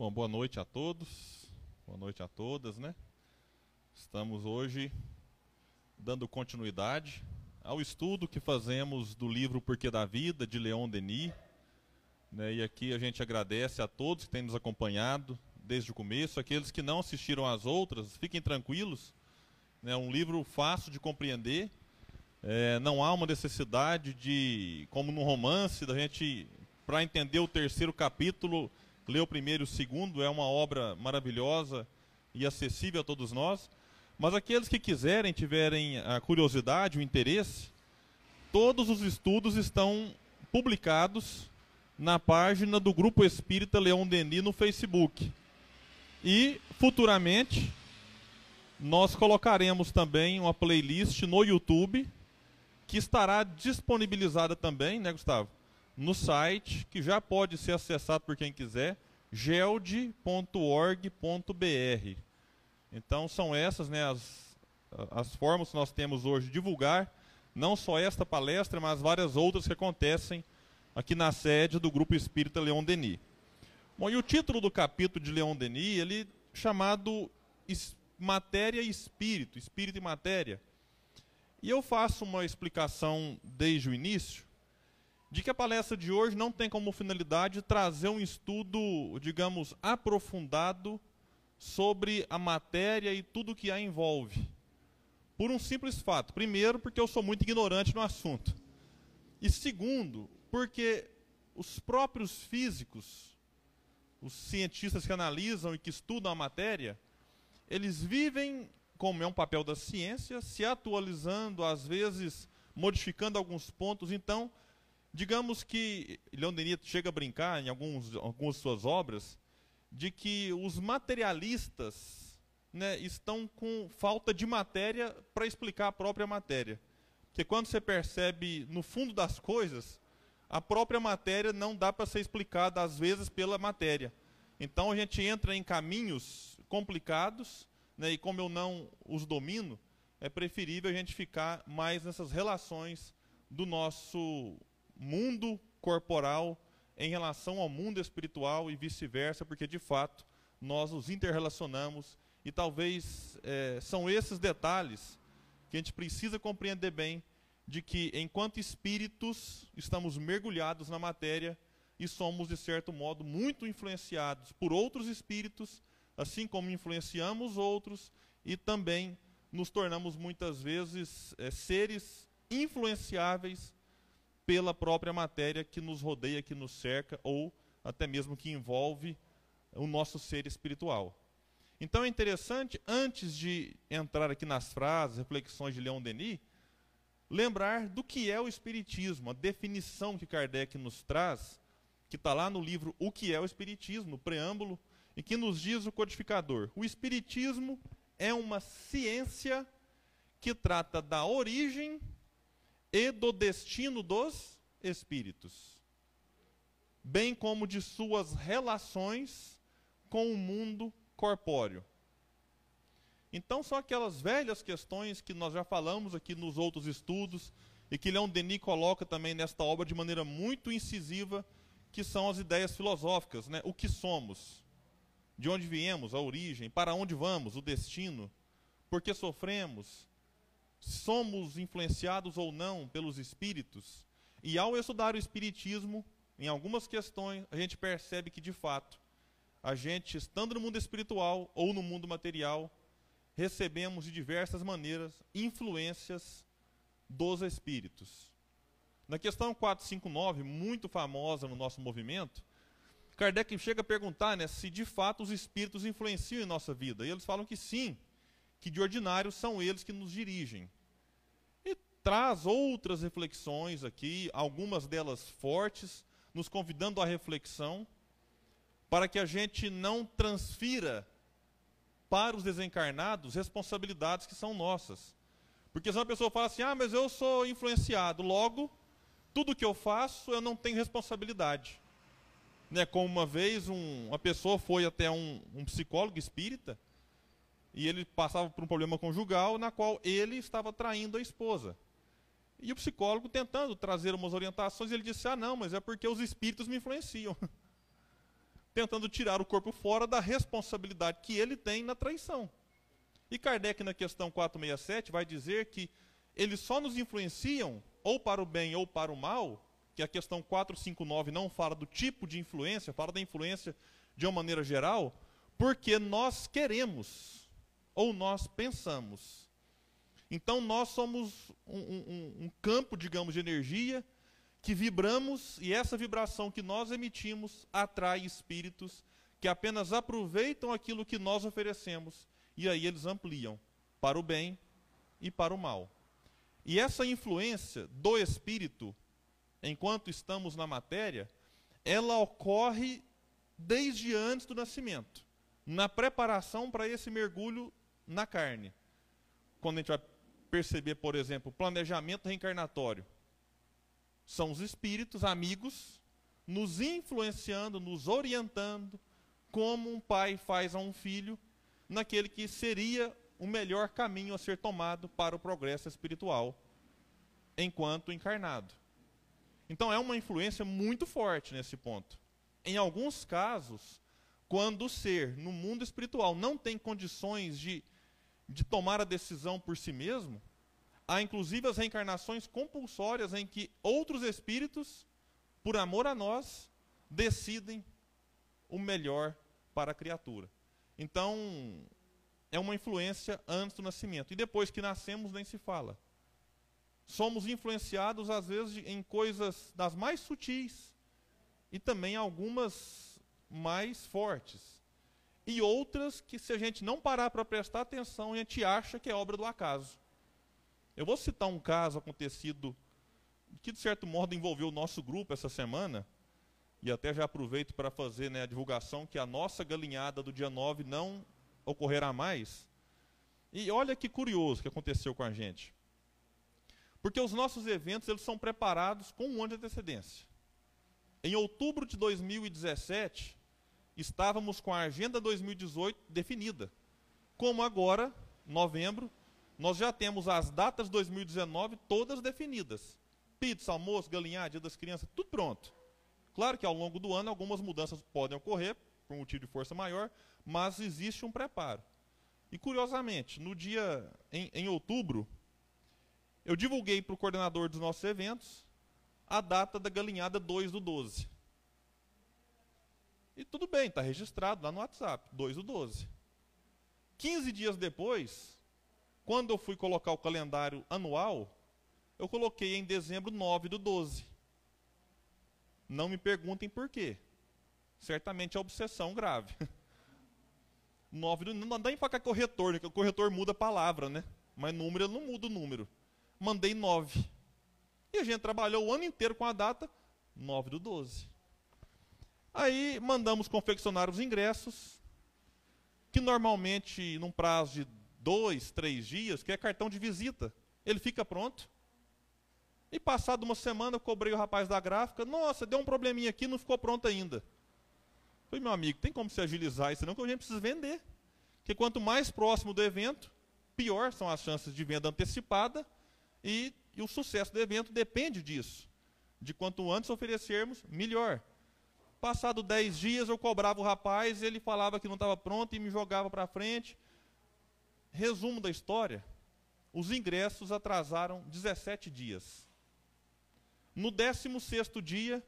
Bom, boa noite a todos, boa noite a todas, né? Estamos hoje dando continuidade ao estudo que fazemos do livro Porquê da Vida, de Leon Denis. Né? E aqui a gente agradece a todos que têm nos acompanhado desde o começo. Aqueles que não assistiram às outras, fiquem tranquilos. É um livro fácil de compreender. É, não há uma necessidade de, como no romance, da gente, para entender o terceiro capítulo, ler o primeiro e o segundo. É uma obra maravilhosa e acessível a todos nós. Mas aqueles que quiserem, tiverem a curiosidade, o interesse, todos os estudos estão publicados na página do Grupo Espírita Leão Denis no Facebook. E futuramente nós colocaremos também uma playlist no YouTube que estará disponibilizada também, né, Gustavo? No site, que já pode ser acessado por quem quiser, geld.org.br. Então são essas né, as, as formas que nós temos hoje de divulgar, não só esta palestra, mas várias outras que acontecem aqui na sede do Grupo Espírita Leon Denis. Bom, e o título do capítulo de Leon Denis, ele chamado Matéria e Espírito, Espírito e Matéria. E eu faço uma explicação desde o início de que a palestra de hoje não tem como finalidade trazer um estudo, digamos, aprofundado sobre a matéria e tudo que a envolve. Por um simples fato. Primeiro, porque eu sou muito ignorante no assunto. E segundo, porque os próprios físicos, os cientistas que analisam e que estudam a matéria, eles vivem, como é um papel da ciência, se atualizando, às vezes modificando alguns pontos. Então, digamos que Leon Denis chega a brincar em alguns, algumas suas obras de que os materialistas né, estão com falta de matéria para explicar a própria matéria. Porque quando você percebe no fundo das coisas, a própria matéria não dá para ser explicada, às vezes, pela matéria. Então a gente entra em caminhos complicados, né, e como eu não os domino, é preferível a gente ficar mais nessas relações do nosso mundo corporal em relação ao mundo espiritual e vice-versa, porque de fato nós nos interrelacionamos e talvez é, são esses detalhes que a gente precisa compreender bem de que enquanto espíritos estamos mergulhados na matéria e somos de certo modo muito influenciados por outros espíritos, assim como influenciamos outros e também nos tornamos muitas vezes é, seres influenciáveis pela própria matéria que nos rodeia, que nos cerca, ou até mesmo que envolve o nosso ser espiritual. Então é interessante, antes de entrar aqui nas frases, reflexões de Leon Denis, lembrar do que é o Espiritismo, a definição que Kardec nos traz, que está lá no livro O que é o Espiritismo, no preâmbulo, e que nos diz o codificador: o Espiritismo é uma ciência que trata da origem e do destino dos espíritos, bem como de suas relações com o mundo corpóreo. Então são aquelas velhas questões que nós já falamos aqui nos outros estudos e que Leon Denis coloca também nesta obra de maneira muito incisiva, que são as ideias filosóficas, né? O que somos? De onde viemos, a origem, para onde vamos, o destino, por que sofremos, somos influenciados ou não pelos espíritos. E ao estudar o espiritismo, em algumas questões, a gente percebe que de fato, a gente estando no mundo espiritual ou no mundo material, recebemos de diversas maneiras influências dos espíritos. Na questão 459, muito famosa no nosso movimento, Kardec chega a perguntar né, se de fato os espíritos influenciam em nossa vida. E eles falam que sim, que de ordinário são eles que nos dirigem. E traz outras reflexões aqui, algumas delas fortes, nos convidando à reflexão, para que a gente não transfira para os desencarnados responsabilidades que são nossas. Porque se uma pessoa fala assim, ah, mas eu sou influenciado, logo, tudo que eu faço eu não tenho responsabilidade. Né, como uma vez um, uma pessoa foi até um, um psicólogo espírita, e ele passava por um problema conjugal na qual ele estava traindo a esposa. E o psicólogo tentando trazer umas orientações, ele disse: "Ah, não, mas é porque os espíritos me influenciam". tentando tirar o corpo fora da responsabilidade que ele tem na traição. E Kardec, na questão 467, vai dizer que eles só nos influenciam ou para o bem ou para o mal, que a questão 459 não fala do tipo de influência, fala da influência de uma maneira geral, porque nós queremos ou nós pensamos. Então nós somos um, um, um campo, digamos, de energia que vibramos e essa vibração que nós emitimos atrai espíritos que apenas aproveitam aquilo que nós oferecemos e aí eles ampliam para o bem e para o mal. E essa influência do espírito, enquanto estamos na matéria, ela ocorre desde antes do nascimento, na preparação para esse mergulho na carne. Quando a gente vai perceber, por exemplo, o planejamento reencarnatório, são os espíritos amigos nos influenciando, nos orientando, como um pai faz a um filho, naquele que seria o melhor caminho a ser tomado para o progresso espiritual enquanto encarnado. Então é uma influência muito forte nesse ponto. Em alguns casos, quando o ser no mundo espiritual não tem condições de, de tomar a decisão por si mesmo, há inclusive as reencarnações compulsórias em que outros espíritos, por amor a nós, decidem o melhor para a criatura. Então, é uma influência antes do nascimento. E depois que nascemos, nem se fala. Somos influenciados, às vezes, em coisas das mais sutis e também algumas mais fortes. E outras que, se a gente não parar para prestar atenção, a gente acha que é obra do acaso. Eu vou citar um caso acontecido que, de certo modo, envolveu o nosso grupo essa semana. E até já aproveito para fazer né, a divulgação que a nossa galinhada do dia 9 não ocorrerá mais. E olha que curioso que aconteceu com a gente. Porque os nossos eventos eles são preparados com um ano de antecedência. Em outubro de 2017, estávamos com a agenda 2018 definida. Como agora, novembro, nós já temos as datas de 2019 todas definidas. Pizza, almoço, galinhar, dia das crianças, tudo pronto. Claro que ao longo do ano algumas mudanças podem ocorrer, por motivo de força maior, mas existe um preparo. E curiosamente, no dia em, em outubro, eu divulguei para o coordenador dos nossos eventos a data da galinhada 2 do 12. E tudo bem, está registrado lá no WhatsApp, 2 do 12. 15 dias depois, quando eu fui colocar o calendário anual, eu coloquei em dezembro 9 do 12. Não me perguntem por quê. Certamente é obsessão grave. 9 do, não dá em falar corretor, né? o corretor muda a palavra, né? Mas número não muda o número. Mandei 9. E a gente trabalhou o ano inteiro com a data 9 do 12. Aí mandamos confeccionar os ingressos, que normalmente, num prazo de dois, três dias, que é cartão de visita, ele fica pronto. E passado uma semana eu cobrei o rapaz da gráfica, nossa, deu um probleminha aqui, não ficou pronto ainda. Falei, meu amigo, tem como se agilizar isso não, que a gente precisa vender. Porque quanto mais próximo do evento, pior são as chances de venda antecipada e, e o sucesso do evento depende disso. De quanto antes oferecermos, melhor. Passado 10 dias, eu cobrava o rapaz, ele falava que não estava pronto e me jogava para frente. Resumo da história: os ingressos atrasaram 17 dias. No 16 dia,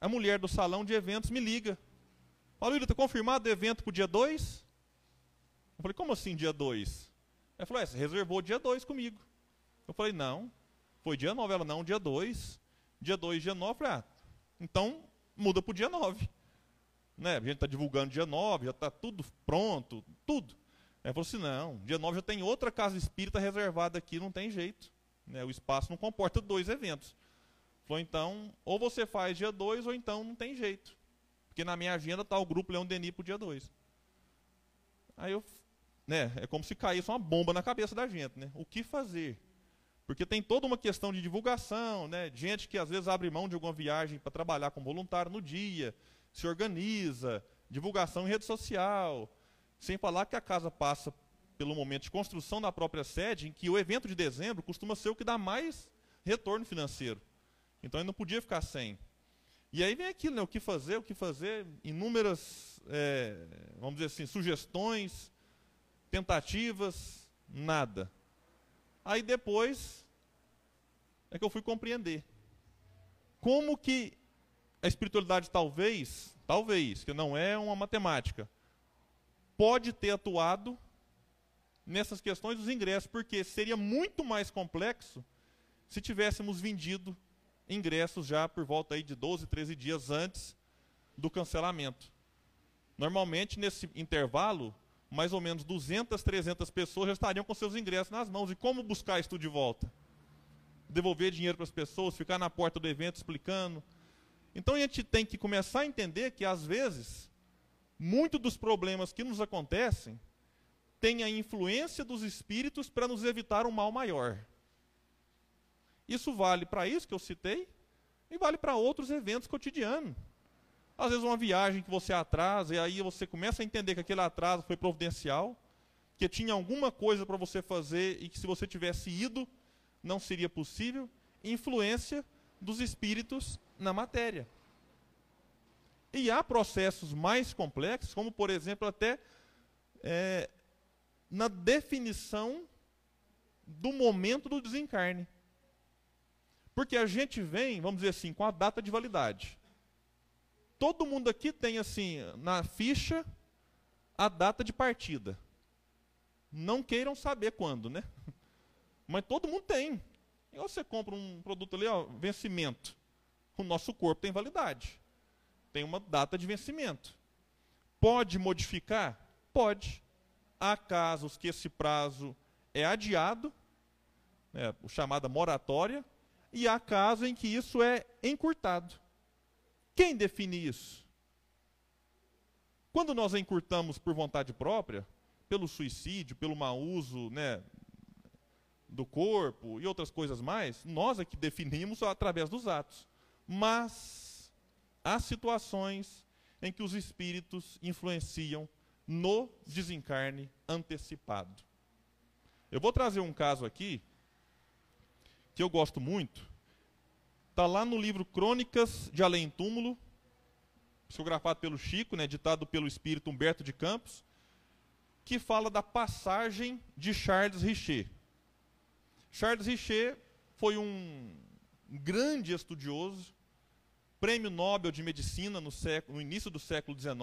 a mulher do salão de eventos me liga. Paulo está confirmado o evento para o dia 2? Eu falei, como assim dia 2? Ela falou, é, você reservou dia 2 comigo. Eu falei, não, foi dia 9. Ela, não, dia 2. Dia 2, dia 9. Eu falei, ah, então muda para o dia 9. Né? A gente está divulgando dia 9, já está tudo pronto, tudo. Ela falou assim, não, dia 9 já tem outra casa espírita reservada aqui, não tem jeito. Né? O espaço não comporta dois eventos. Falou, então, ou você faz dia 2, ou então não tem jeito. Porque na minha agenda está o grupo Leão Denis para o dia 2. Aí eu, né, é como se caísse uma bomba na cabeça da gente, né? O que fazer? Porque tem toda uma questão de divulgação, né? Gente que às vezes abre mão de alguma viagem para trabalhar como voluntário no dia, se organiza, divulgação em rede social. Sem falar que a casa passa pelo momento de construção da própria sede, em que o evento de dezembro costuma ser o que dá mais retorno financeiro. Então ele não podia ficar sem. E aí vem aquilo, né? O que fazer, o que fazer, inúmeras, é, vamos dizer assim, sugestões, tentativas, nada. Aí depois é que eu fui compreender. Como que a espiritualidade talvez, talvez, que não é uma matemática, pode ter atuado nessas questões dos ingressos, porque seria muito mais complexo se tivéssemos vendido ingressos já por volta aí de 12, 13 dias antes do cancelamento. Normalmente, nesse intervalo, mais ou menos 200, 300 pessoas já estariam com seus ingressos nas mãos. E como buscar isso de volta? Devolver dinheiro para as pessoas, ficar na porta do evento explicando. Então a gente tem que começar a entender que, às vezes, muito dos problemas que nos acontecem tem a influência dos espíritos para nos evitar um mal maior. Isso vale para isso que eu citei e vale para outros eventos cotidianos. Às vezes uma viagem que você atrasa e aí você começa a entender que aquele atraso foi providencial, que tinha alguma coisa para você fazer e que se você tivesse ido não seria possível. Influência dos espíritos na matéria. E há processos mais complexos, como por exemplo até é, na definição do momento do desencarne. Porque a gente vem, vamos dizer assim, com a data de validade. Todo mundo aqui tem, assim, na ficha, a data de partida. Não queiram saber quando, né? Mas todo mundo tem. E você compra um produto ali, ó, vencimento. O nosso corpo tem validade. Tem uma data de vencimento. Pode modificar? Pode. Há casos que esse prazo é adiado, né, chamada moratória, e há casos em que isso é encurtado. Quem define isso? Quando nós encurtamos por vontade própria, pelo suicídio, pelo mau uso né, do corpo e outras coisas mais, nós é que definimos através dos atos. Mas há situações em que os espíritos influenciam no desencarne antecipado. Eu vou trazer um caso aqui que eu gosto muito, está lá no livro Crônicas de Além Túmulo, psicografado pelo Chico, né, ditado pelo espírito Humberto de Campos, que fala da passagem de Charles Richer. Charles Richer foi um grande estudioso, prêmio Nobel de Medicina no, século, no início do século XIX,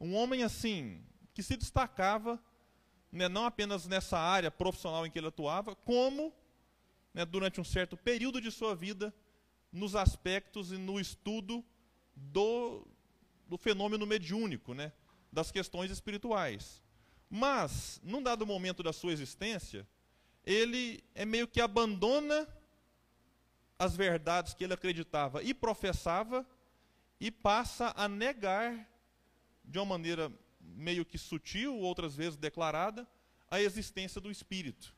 um homem assim que se destacava né, não apenas nessa área profissional em que ele atuava, como né, durante um certo período de sua vida nos aspectos e no estudo do, do fenômeno mediúnico, né, das questões espirituais. Mas, num dado momento da sua existência, ele é meio que abandona as verdades que ele acreditava e professava e passa a negar, de uma maneira meio que sutil, outras vezes declarada, a existência do espírito.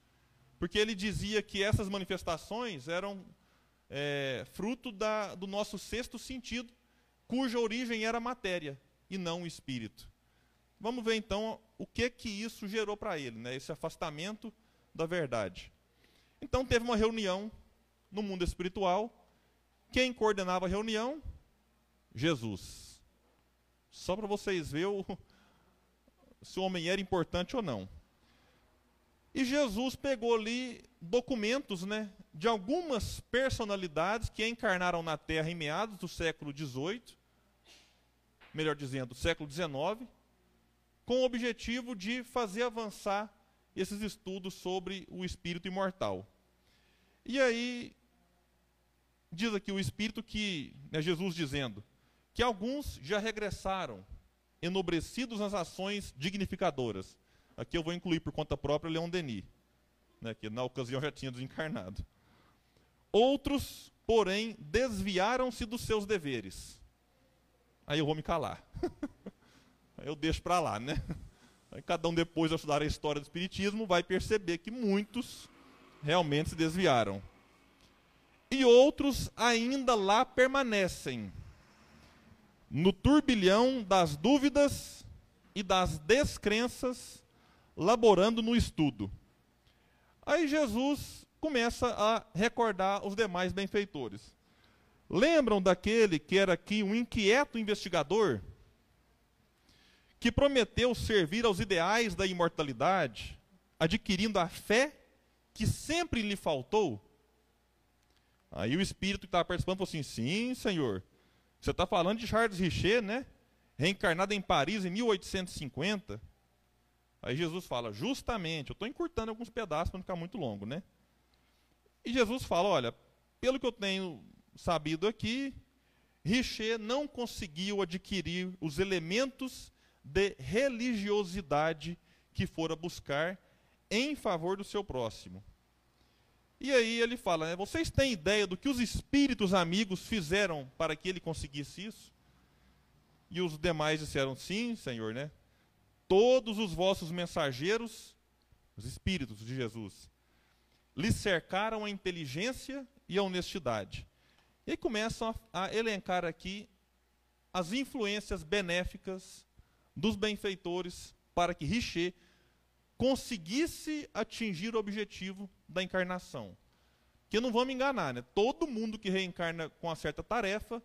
Porque ele dizia que essas manifestações eram é, fruto da, do nosso sexto sentido, cuja origem era matéria e não o espírito. Vamos ver então o que que isso gerou para ele, né, esse afastamento da verdade. Então teve uma reunião no mundo espiritual. Quem coordenava a reunião? Jesus. Só para vocês verem se o homem era importante ou não. E Jesus pegou ali documentos né, de algumas personalidades que encarnaram na Terra em meados do século XVIII, melhor dizendo, século XIX, com o objetivo de fazer avançar esses estudos sobre o espírito imortal. E aí, diz aqui o espírito que, né, Jesus dizendo, que alguns já regressaram, enobrecidos nas ações dignificadoras Aqui eu vou incluir por conta própria Leon Denis, né, que na ocasião já tinha desencarnado. Outros, porém, desviaram-se dos seus deveres. Aí eu vou me calar. Eu deixo para lá, né? Aí cada um depois de estudar a história do Espiritismo vai perceber que muitos realmente se desviaram. E outros ainda lá permanecem, no turbilhão das dúvidas e das descrenças laborando no estudo. Aí Jesus começa a recordar os demais benfeitores. Lembram daquele que era aqui um inquieto investigador? Que prometeu servir aos ideais da imortalidade, adquirindo a fé que sempre lhe faltou? Aí o espírito que estava participando falou assim: Sim, senhor. Você está falando de Charles Richer, né? Reencarnado em Paris em 1850. Aí Jesus fala: Justamente, eu estou encurtando alguns pedaços para não ficar muito longo, né? E Jesus fala: Olha, pelo que eu tenho sabido aqui, Richer não conseguiu adquirir os elementos de religiosidade que fora buscar em favor do seu próximo. E aí ele fala: né, Vocês têm ideia do que os espíritos amigos fizeram para que ele conseguisse isso? E os demais disseram: Sim, Senhor, né? Todos os vossos mensageiros, os espíritos de Jesus, lhe cercaram a inteligência e a honestidade. E começam a, a elencar aqui as influências benéficas dos benfeitores para que Richer conseguisse atingir o objetivo da encarnação. Que não vamos enganar, né? Todo mundo que reencarna com uma certa tarefa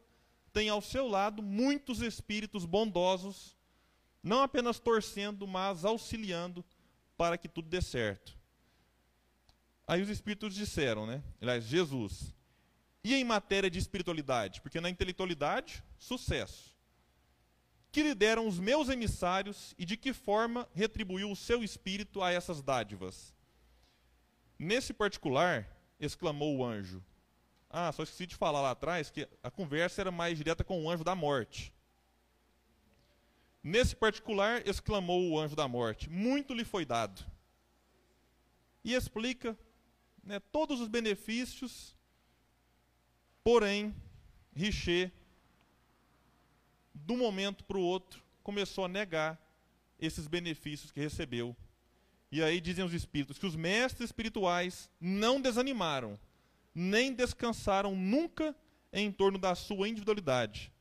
tem ao seu lado muitos espíritos bondosos, não apenas torcendo, mas auxiliando para que tudo dê certo. Aí os espíritos disseram, né? Aliás, Jesus. E em matéria de espiritualidade? Porque na intelectualidade, sucesso que lhe deram os meus emissários e de que forma retribuiu o seu espírito a essas dádivas. Nesse particular, exclamou o anjo. Ah, só esqueci de falar lá atrás que a conversa era mais direta com o anjo da morte. Nesse particular, exclamou o anjo da morte: Muito lhe foi dado. E explica né, todos os benefícios, porém, Richer de um momento para o outro, começou a negar esses benefícios que recebeu. E aí dizem os espíritos que os mestres espirituais não desanimaram, nem descansaram nunca em torno da sua individualidade.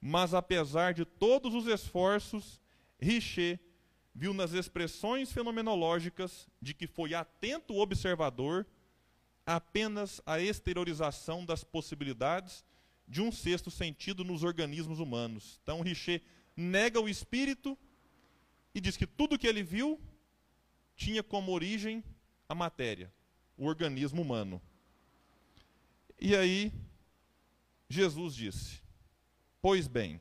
Mas apesar de todos os esforços, Richer viu nas expressões fenomenológicas de que foi atento observador apenas a exteriorização das possibilidades de um sexto sentido nos organismos humanos. Então, Richer nega o espírito e diz que tudo que ele viu tinha como origem a matéria, o organismo humano. E aí, Jesus disse: Pois bem,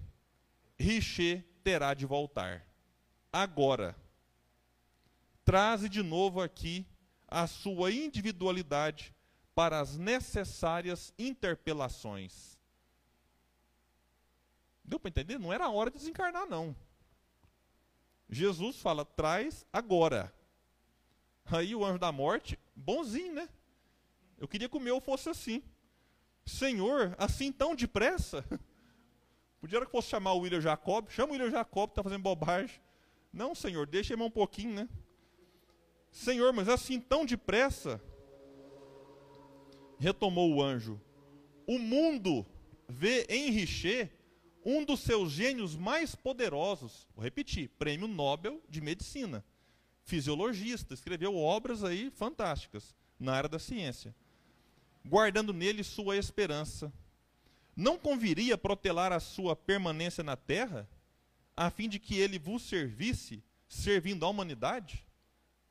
Richer terá de voltar. Agora, traze de novo aqui a sua individualidade para as necessárias interpelações. Deu para entender? Não era a hora de desencarnar, não. Jesus fala, traz agora. Aí o anjo da morte, bonzinho, né? Eu queria que o meu fosse assim. Senhor, assim tão depressa? Podia que fosse chamar o William Jacob. Chama o William Jacob, está fazendo bobagem. Não, Senhor, deixa ele um pouquinho, né? Senhor, mas assim tão depressa? Retomou o anjo. O mundo vê em Richer um dos seus gênios mais poderosos, vou repetir, prêmio Nobel de Medicina, fisiologista, escreveu obras aí fantásticas na área da ciência, guardando nele sua esperança. Não conviria protelar a sua permanência na terra, a fim de que ele vos servisse, servindo à humanidade?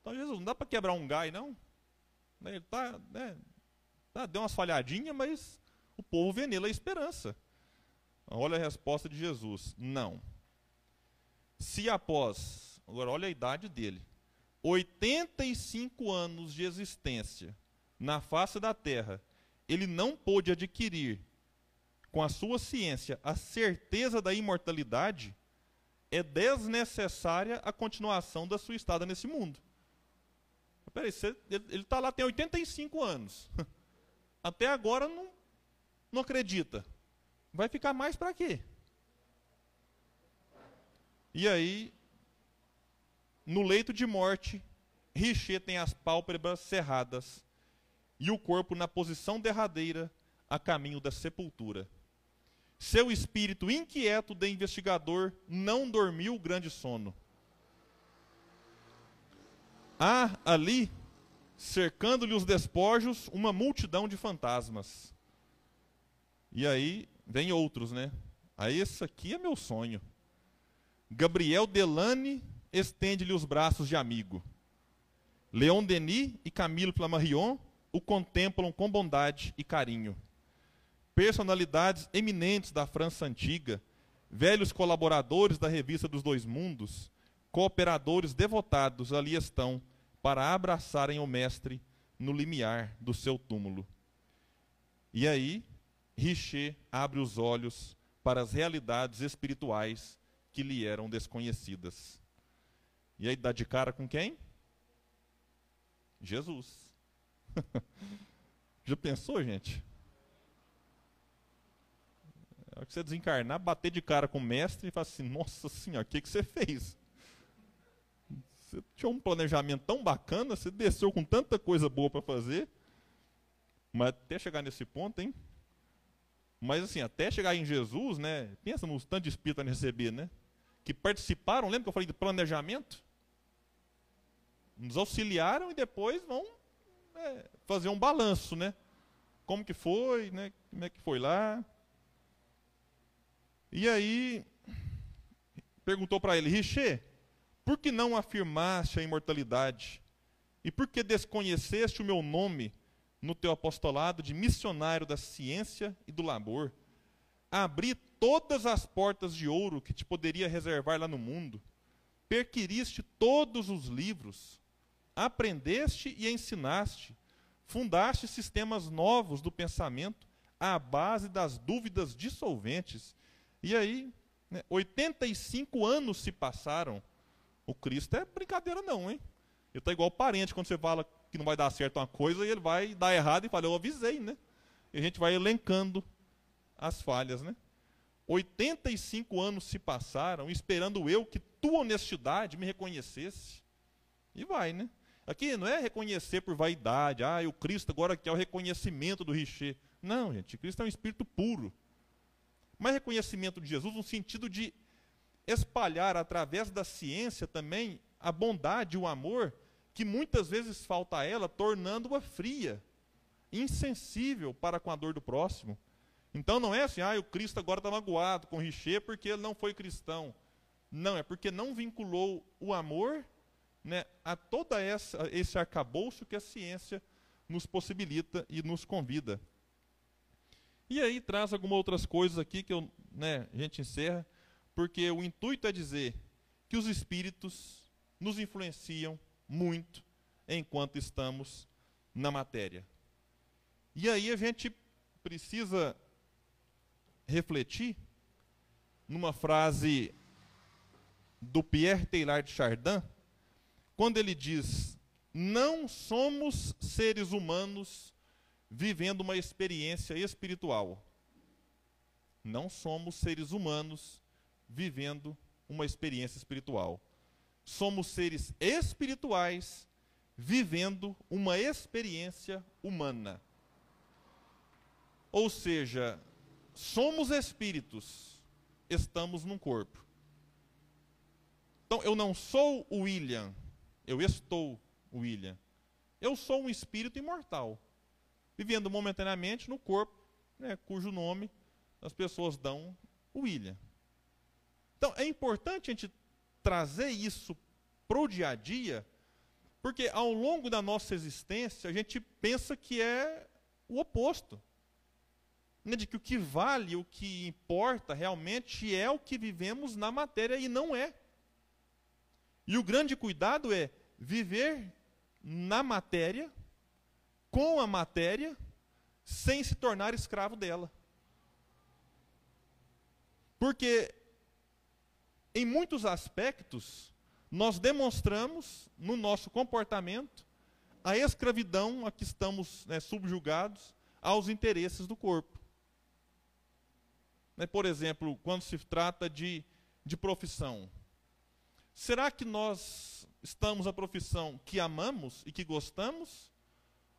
Então, Jesus, não dá para quebrar um gai, não. Ele tá, né, tá, deu umas falhadinhas, mas o povo vê nele a esperança. Olha a resposta de Jesus: não. Se após, agora olha a idade dele, 85 anos de existência na face da terra, ele não pôde adquirir com a sua ciência a certeza da imortalidade, é desnecessária a continuação da sua estada nesse mundo. Peraí, você, ele está lá, tem 85 anos. Até agora não, não acredita vai ficar mais para quê? E aí, no leito de morte, Richer tem as pálpebras cerradas e o corpo na posição derradeira a caminho da sepultura. Seu espírito inquieto de investigador não dormiu grande sono. Há ali, cercando-lhe os despojos, uma multidão de fantasmas. E aí vem outros, né? Aí esse aqui é meu sonho. Gabriel Delane estende-lhe os braços de amigo. Leon Denis e Camilo Flammarion o contemplam com bondade e carinho. Personalidades eminentes da França antiga, velhos colaboradores da revista dos Dois Mundos, cooperadores devotados ali estão para abraçarem o mestre no limiar do seu túmulo. E aí, Richer abre os olhos para as realidades espirituais que lhe eram desconhecidas. E aí dá de cara com quem? Jesus. Já pensou, gente? Hora que você desencarnar, bater de cara com o mestre e falar assim: Nossa senhora, o que, que você fez? Você tinha um planejamento tão bacana, você desceu com tanta coisa boa para fazer, mas até chegar nesse ponto, hein? Mas assim, até chegar em Jesus, né? Pensa nos tanto de espírito a receber, né? Que participaram, lembra que eu falei de planejamento? Nos auxiliaram e depois vão é, fazer um balanço, né? Como que foi, né? Como é que foi lá? E aí perguntou para ele, Richer, por que não afirmaste a imortalidade? E por que desconheceste o meu nome no teu apostolado de missionário da ciência e do labor? Abri todas as portas de ouro que te poderia reservar lá no mundo. Perquiriste todos os livros. Aprendeste e ensinaste. Fundaste sistemas novos do pensamento à base das dúvidas dissolventes. E aí, né, 85 anos se passaram. O Cristo é brincadeira, não, hein? Ele está igual parente quando você fala que não vai dar certo uma coisa e ele vai dar errado e fala, eu avisei, né? E a gente vai elencando as falhas, né? 85 anos se passaram esperando eu que tua honestidade me reconhecesse. E vai, né? Aqui não é reconhecer por vaidade, ah, o Cristo agora quer o reconhecimento do Richer. Não, gente, Cristo é um espírito puro. Mas reconhecimento de Jesus no sentido de espalhar através da ciência também a bondade o amor que muitas vezes falta a ela, tornando-a fria, insensível para com a dor do próximo. Então não é assim, ah, o Cristo agora está magoado com Richer porque ele não foi cristão. Não, é porque não vinculou o amor né, a todo esse arcabouço que a ciência nos possibilita e nos convida. E aí traz algumas outras coisas aqui que eu, né, a gente encerra, porque o intuito é dizer que os espíritos nos influenciam muito enquanto estamos na matéria. E aí a gente precisa refletir numa frase do Pierre Teilhard de Chardin, quando ele diz: Não somos seres humanos vivendo uma experiência espiritual. Não somos seres humanos vivendo uma experiência espiritual somos seres espirituais vivendo uma experiência humana. Ou seja, somos espíritos, estamos num corpo. Então, eu não sou o William, eu estou o William. Eu sou um espírito imortal, vivendo momentaneamente no corpo, né, cujo nome as pessoas dão William. Então, é importante a gente trazer isso para o dia a dia, porque ao longo da nossa existência a gente pensa que é o oposto. Né, de que o que vale, o que importa realmente é o que vivemos na matéria e não é. E o grande cuidado é viver na matéria, com a matéria, sem se tornar escravo dela. Porque em muitos aspectos, nós demonstramos no nosso comportamento a escravidão a que estamos né, subjugados aos interesses do corpo. Né, por exemplo, quando se trata de, de profissão. Será que nós estamos na profissão que amamos e que gostamos?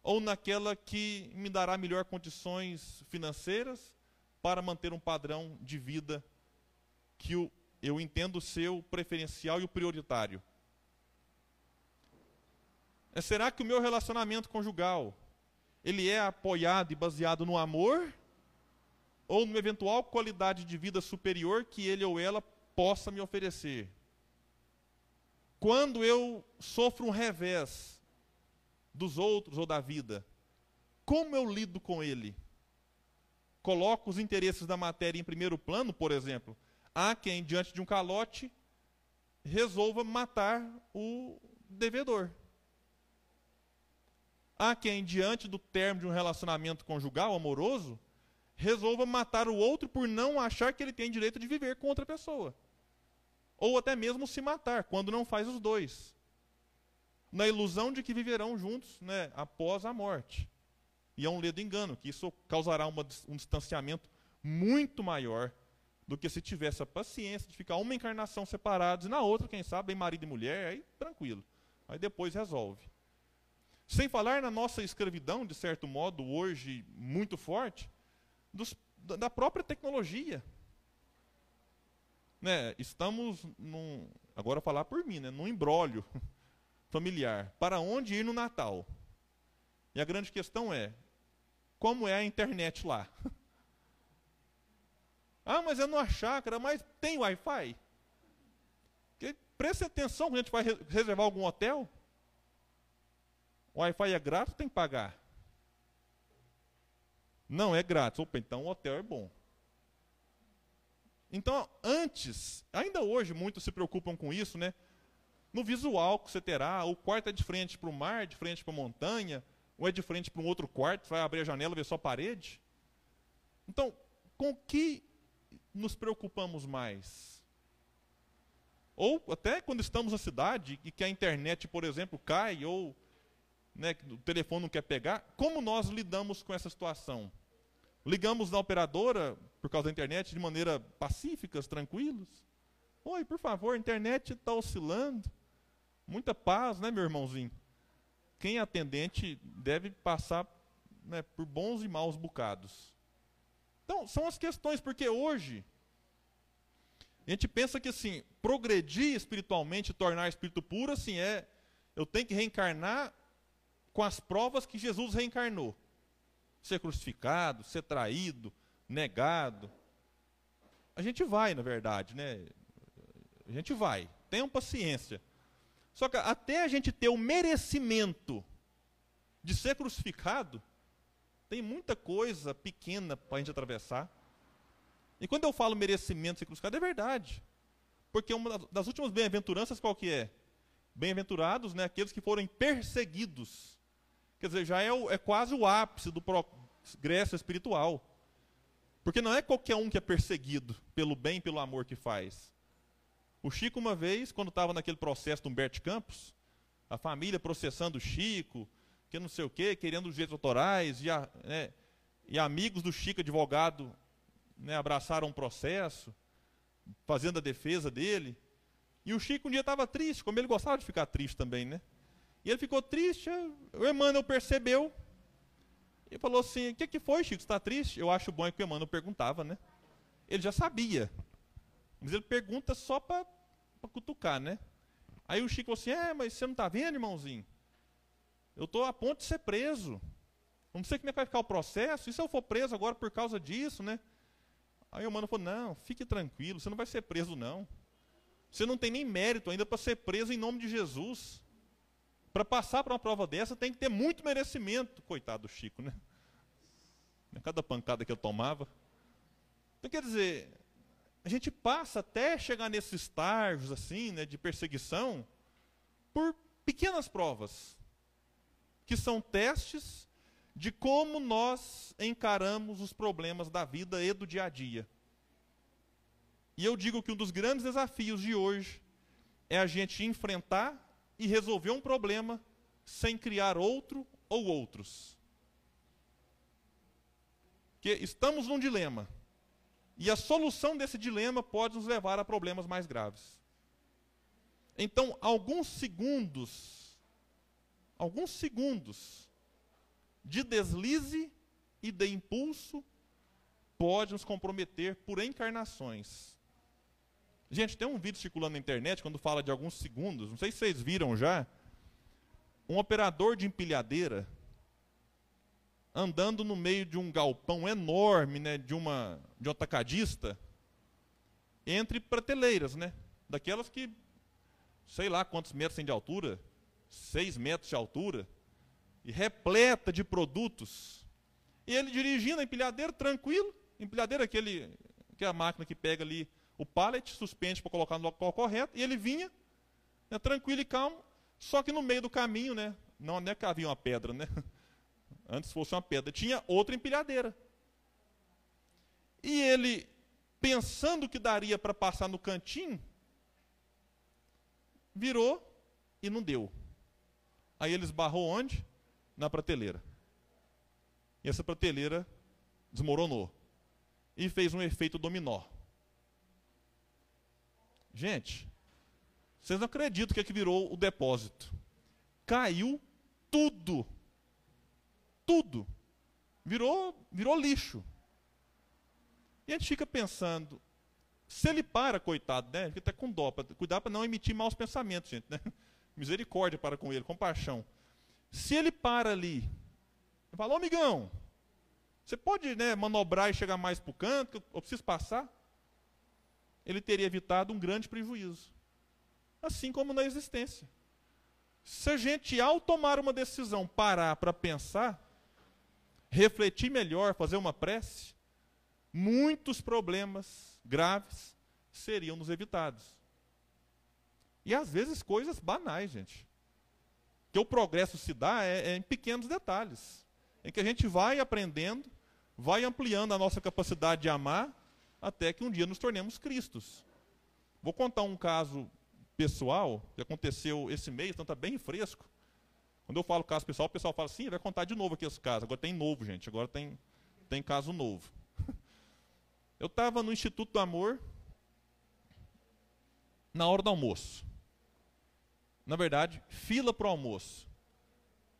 Ou naquela que me dará melhor condições financeiras para manter um padrão de vida que o eu entendo ser o preferencial e o prioritário? É, será que o meu relacionamento conjugal ele é apoiado e baseado no amor ou numa eventual qualidade de vida superior que ele ou ela possa me oferecer. Quando eu sofro um revés dos outros ou da vida, como eu lido com ele? Coloco os interesses da matéria em primeiro plano, por exemplo. Há quem, diante de um calote, resolva matar o devedor. Há quem, diante do termo de um relacionamento conjugal, amoroso, resolva matar o outro por não achar que ele tem direito de viver com outra pessoa. Ou até mesmo se matar, quando não faz os dois. Na ilusão de que viverão juntos né, após a morte. E é um ledo engano, que isso causará uma, um distanciamento muito maior do que se tivesse a paciência de ficar uma encarnação separados e na outra, quem sabe, bem marido e mulher, aí tranquilo. Aí depois resolve. Sem falar na nossa escravidão, de certo modo, hoje muito forte, dos, da própria tecnologia. Né, estamos num, agora falar por mim, né, num embrólio familiar. Para onde ir no Natal? E a grande questão é, como é a internet lá? Ah, mas é numa chácara, mas tem Wi-Fi? Preste atenção quando a gente vai reservar algum hotel. O Wi-Fi é grátis tem que pagar? Não é grátis. Opa, então o hotel é bom. Então, antes, ainda hoje muitos se preocupam com isso, né? No visual que você terá, o quarto é de frente para o mar, de frente para a montanha, ou é de frente para um outro quarto, você vai abrir a janela e ver só parede. Então, com que nos preocupamos mais? Ou até quando estamos na cidade e que a internet, por exemplo, cai, ou né, o telefone não quer pegar, como nós lidamos com essa situação? Ligamos na operadora, por causa da internet, de maneira pacíficas, tranquilos? Oi, por favor, a internet está oscilando. Muita paz, né, meu irmãozinho? Quem é atendente deve passar né, por bons e maus bocados. Então, são as questões, porque hoje a gente pensa que assim, progredir espiritualmente, tornar espírito puro, assim, é eu tenho que reencarnar com as provas que Jesus reencarnou. Ser crucificado, ser traído, negado. A gente vai, na verdade, né? A gente vai. Tenham paciência. Só que até a gente ter o merecimento de ser crucificado, tem muita coisa pequena para a gente atravessar. E quando eu falo merecimento de ser crucificado, é verdade. Porque uma das últimas bem-aventuranças qual que é? Bem-aventurados, né, aqueles que forem perseguidos. Quer dizer, já é, o, é quase o ápice do progresso espiritual. Porque não é qualquer um que é perseguido pelo bem e pelo amor que faz. O Chico, uma vez, quando estava naquele processo do Humberto Campos, a família processando o Chico, que não sei o quê, querendo os direitos autorais, e, a, né, e amigos do Chico, advogado, né, abraçaram um processo, fazendo a defesa dele. E o Chico um dia estava triste, como ele gostava de ficar triste também, né? E ele ficou triste, o Emmanuel percebeu, e falou assim, o que, que foi, Chico, você está triste? Eu acho bom que o Emmanuel perguntava, né? Ele já sabia, mas ele pergunta só para cutucar, né? Aí o Chico falou assim, é, mas você não está vendo, irmãozinho? Eu estou a ponto de ser preso. Não sei como é que vai ficar o processo. E se eu for preso agora por causa disso, né? Aí o mano falou: Não, fique tranquilo, você não vai ser preso, não. Você não tem nem mérito ainda para ser preso em nome de Jesus. Para passar por uma prova dessa tem que ter muito merecimento. Coitado do Chico, né? Cada pancada que ele tomava. Então, quer dizer, a gente passa até chegar nesses estágios assim, né, de perseguição, por pequenas provas que são testes de como nós encaramos os problemas da vida e do dia a dia. E eu digo que um dos grandes desafios de hoje é a gente enfrentar e resolver um problema sem criar outro ou outros. Que estamos num dilema. E a solução desse dilema pode nos levar a problemas mais graves. Então, alguns segundos alguns segundos de deslize e de impulso pode nos comprometer por encarnações. Gente, tem um vídeo circulando na internet quando fala de alguns segundos, não sei se vocês viram já. Um operador de empilhadeira andando no meio de um galpão enorme, né, de uma de um atacadista, entre prateleiras, né, daquelas que sei lá quantos metros tem de altura, seis metros de altura, e repleta de produtos. E ele dirigindo a empilhadeira tranquilo, empilhadeira aquele que é a máquina que pega ali o pallet, suspende para colocar no local correto, e ele vinha né, tranquilo e calmo, só que no meio do caminho, né, não, não é que havia uma pedra, né? Antes fosse uma pedra, tinha outra empilhadeira. E ele, pensando que daria para passar no cantinho, virou e não deu. Aí ele esbarrou onde? Na prateleira. E essa prateleira desmoronou. E fez um efeito dominó. Gente, vocês não acreditam que é que virou o depósito. Caiu tudo. Tudo. Virou, virou lixo. E a gente fica pensando, se ele para, coitado, né? Fica até com dó, para cuidar para não emitir maus pensamentos, gente, né? Misericórdia para com ele, compaixão. Se ele para ali, fala, ô amigão, você pode né, manobrar e chegar mais para o canto, eu preciso passar? Ele teria evitado um grande prejuízo. Assim como na existência. Se a gente, ao tomar uma decisão, parar para pensar, refletir melhor, fazer uma prece, muitos problemas graves seriam nos evitados. E às vezes coisas banais, gente. Que o progresso se dá é, é em pequenos detalhes. Em que a gente vai aprendendo, vai ampliando a nossa capacidade de amar, até que um dia nos tornemos Cristos. Vou contar um caso pessoal que aconteceu esse mês, então está bem fresco. Quando eu falo caso pessoal, o pessoal fala assim, vai contar de novo aqui esse caso. Agora tem novo, gente. Agora tem, tem caso novo. Eu estava no Instituto do Amor na hora do almoço. Na verdade, fila para o almoço.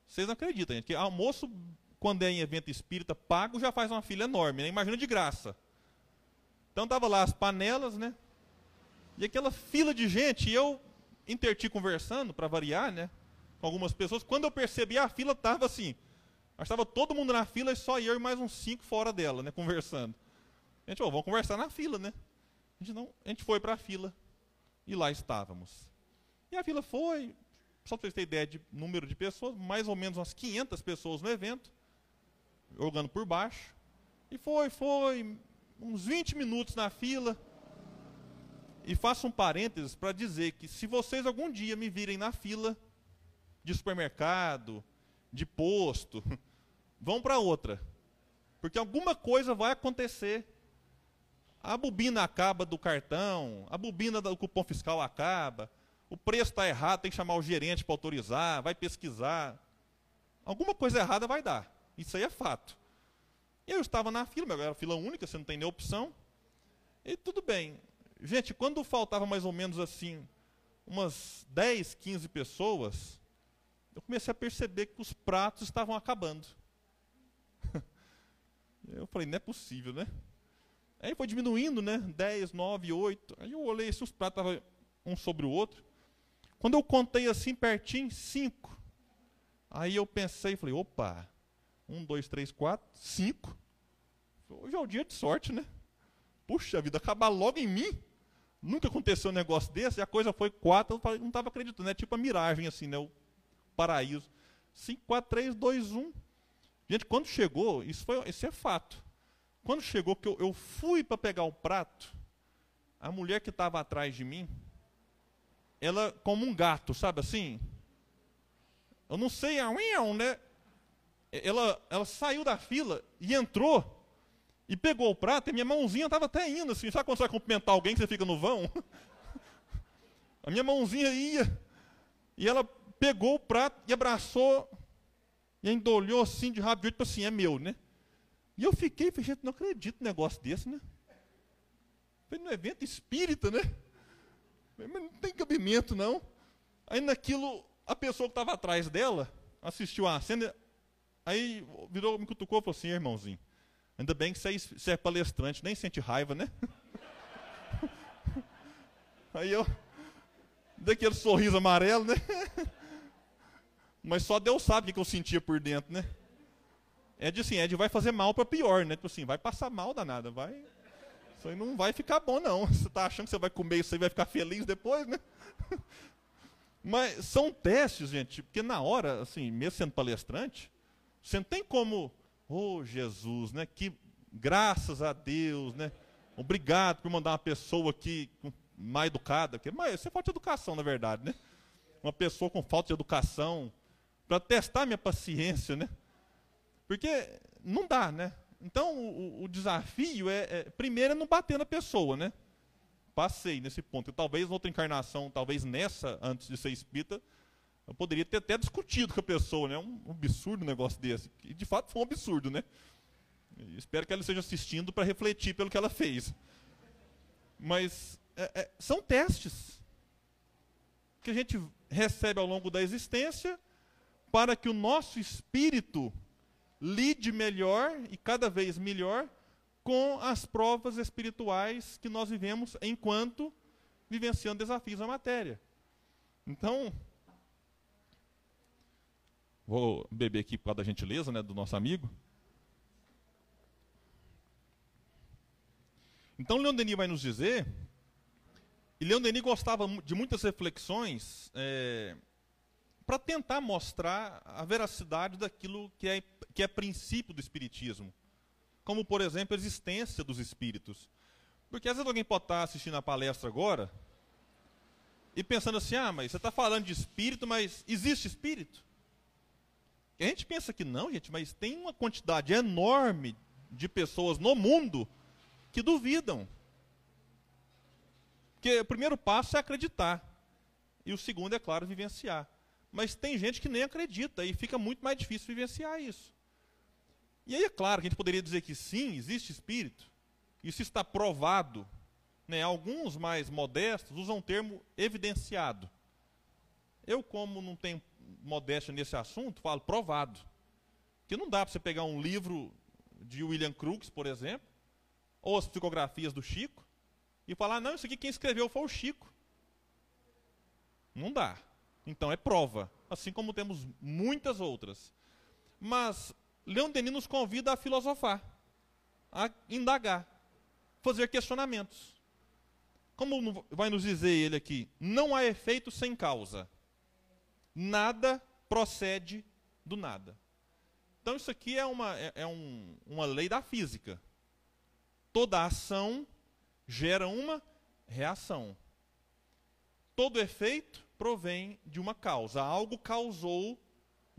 Vocês não acreditam, gente, que almoço, quando é em evento espírita pago, já faz uma fila enorme, né? Imagina de graça. Então estava lá as panelas, né? E aquela fila de gente, e eu interti conversando, para variar, né? Com algumas pessoas. Quando eu percebi, a fila estava assim. Estava todo mundo na fila e só eu e mais uns cinco fora dela, né? Conversando. Gente, oh, vamos conversar na fila, né? A gente, não, a gente foi para a fila e lá estávamos. E a fila foi, só para vocês terem ideia de número de pessoas, mais ou menos umas 500 pessoas no evento, jogando por baixo. E foi, foi, uns 20 minutos na fila. E faço um parênteses para dizer que se vocês algum dia me virem na fila de supermercado, de posto, vão para outra. Porque alguma coisa vai acontecer. A bobina acaba do cartão, a bobina do cupom fiscal acaba, o preço está errado, tem que chamar o gerente para autorizar, vai pesquisar. Alguma coisa errada vai dar. Isso aí é fato. Eu estava na fila, era fila única, você não tem nem opção. E tudo bem. Gente, quando faltava mais ou menos assim, umas 10, 15 pessoas, eu comecei a perceber que os pratos estavam acabando. eu falei, não é possível, né? Aí foi diminuindo, né? 10, 9, 8. Aí eu olhei se os pratos estavam um sobre o outro. Quando eu contei assim pertinho, 5. Aí eu pensei, falei, opa, 1, 2, 3, 4, 5. Hoje é o dia de sorte, né? Puxa vida, acabar logo em mim. Nunca aconteceu um negócio desse, e a coisa foi quatro, eu não estava acreditando, é tipo a miragem, assim, né? O paraíso. 5, 4, 3, 2, 1. Gente, quando chegou, isso, foi, isso é fato. Quando chegou que eu, eu fui para pegar o prato, a mulher que estava atrás de mim, ela como um gato, sabe assim? Eu não sei a né? Ela, ela saiu da fila e entrou e pegou o prato, e minha mãozinha estava até indo assim. Sabe quando você vai cumprimentar alguém que você fica no vão? A minha mãozinha ia. E ela pegou o prato e abraçou. E ainda olhou assim de rápido, tipo assim, é meu, né? E eu fiquei, falei, gente, não acredito num negócio desse, né? Foi no evento espírita, né? Mas não tem cabimento, não. Aí naquilo, a pessoa que estava atrás dela, assistiu a cena, aí virou, me cutucou e falou assim, irmãozinho, Ainda bem que você é palestrante, nem sente raiva, né? Aí eu, daquele sorriso amarelo, né? Mas só Deus sabe o que eu sentia por dentro, né? De assim, de vai fazer mal para pior, né? Tipo assim, vai passar mal danada, vai. Isso aí não vai ficar bom, não. Você está achando que você vai comer isso aí e vai ficar feliz depois, né? Mas são testes, gente, porque na hora, assim, mesmo sendo palestrante, você não tem como, oh Jesus, né? Que graças a Deus, né? Obrigado por mandar uma pessoa aqui mais educada, que mas isso é falta de educação, na verdade, né? Uma pessoa com falta de educação para testar minha paciência, né? Porque não dá, né? Então o, o desafio é, é, primeiro, é não bater na pessoa, né? Passei nesse ponto. E talvez outra encarnação, talvez nessa, antes de ser espírita, eu poderia ter até discutido com a pessoa, né? Um, absurdo um negócio desse. E de fato foi um absurdo, né? espero que ela esteja assistindo para refletir pelo que ela fez. Mas é, é, são testes que a gente recebe ao longo da existência para que o nosso espírito lide melhor e cada vez melhor com as provas espirituais que nós vivemos enquanto vivenciando desafios na matéria. Então, vou beber aqui por causa da gentileza né, do nosso amigo. Então, Leon Denis vai nos dizer, e Leon Denis gostava de muitas reflexões é, para tentar mostrar a veracidade daquilo que é, que é princípio do Espiritismo. Como, por exemplo, a existência dos espíritos. Porque às vezes alguém pode estar assistindo a palestra agora e pensando assim: ah, mas você está falando de espírito, mas existe espírito? E a gente pensa que não, gente, mas tem uma quantidade enorme de pessoas no mundo que duvidam. Porque o primeiro passo é acreditar. E o segundo, é claro, vivenciar. Mas tem gente que nem acredita e fica muito mais difícil vivenciar isso. E aí é claro que a gente poderia dizer que sim, existe espírito. Isso está provado. Né? Alguns mais modestos usam o termo evidenciado. Eu, como não tenho modéstia nesse assunto, falo provado. Que não dá para você pegar um livro de William Crookes, por exemplo, ou as psicografias do Chico, e falar, não, isso aqui quem escreveu foi o Chico. Não dá. Então é prova, assim como temos muitas outras. Mas Leon Denis nos convida a filosofar, a indagar, fazer questionamentos. Como vai nos dizer ele aqui? Não há efeito sem causa. Nada procede do nada. Então isso aqui é uma, é, é um, uma lei da física toda ação gera uma reação. Todo efeito provém de uma causa. Algo causou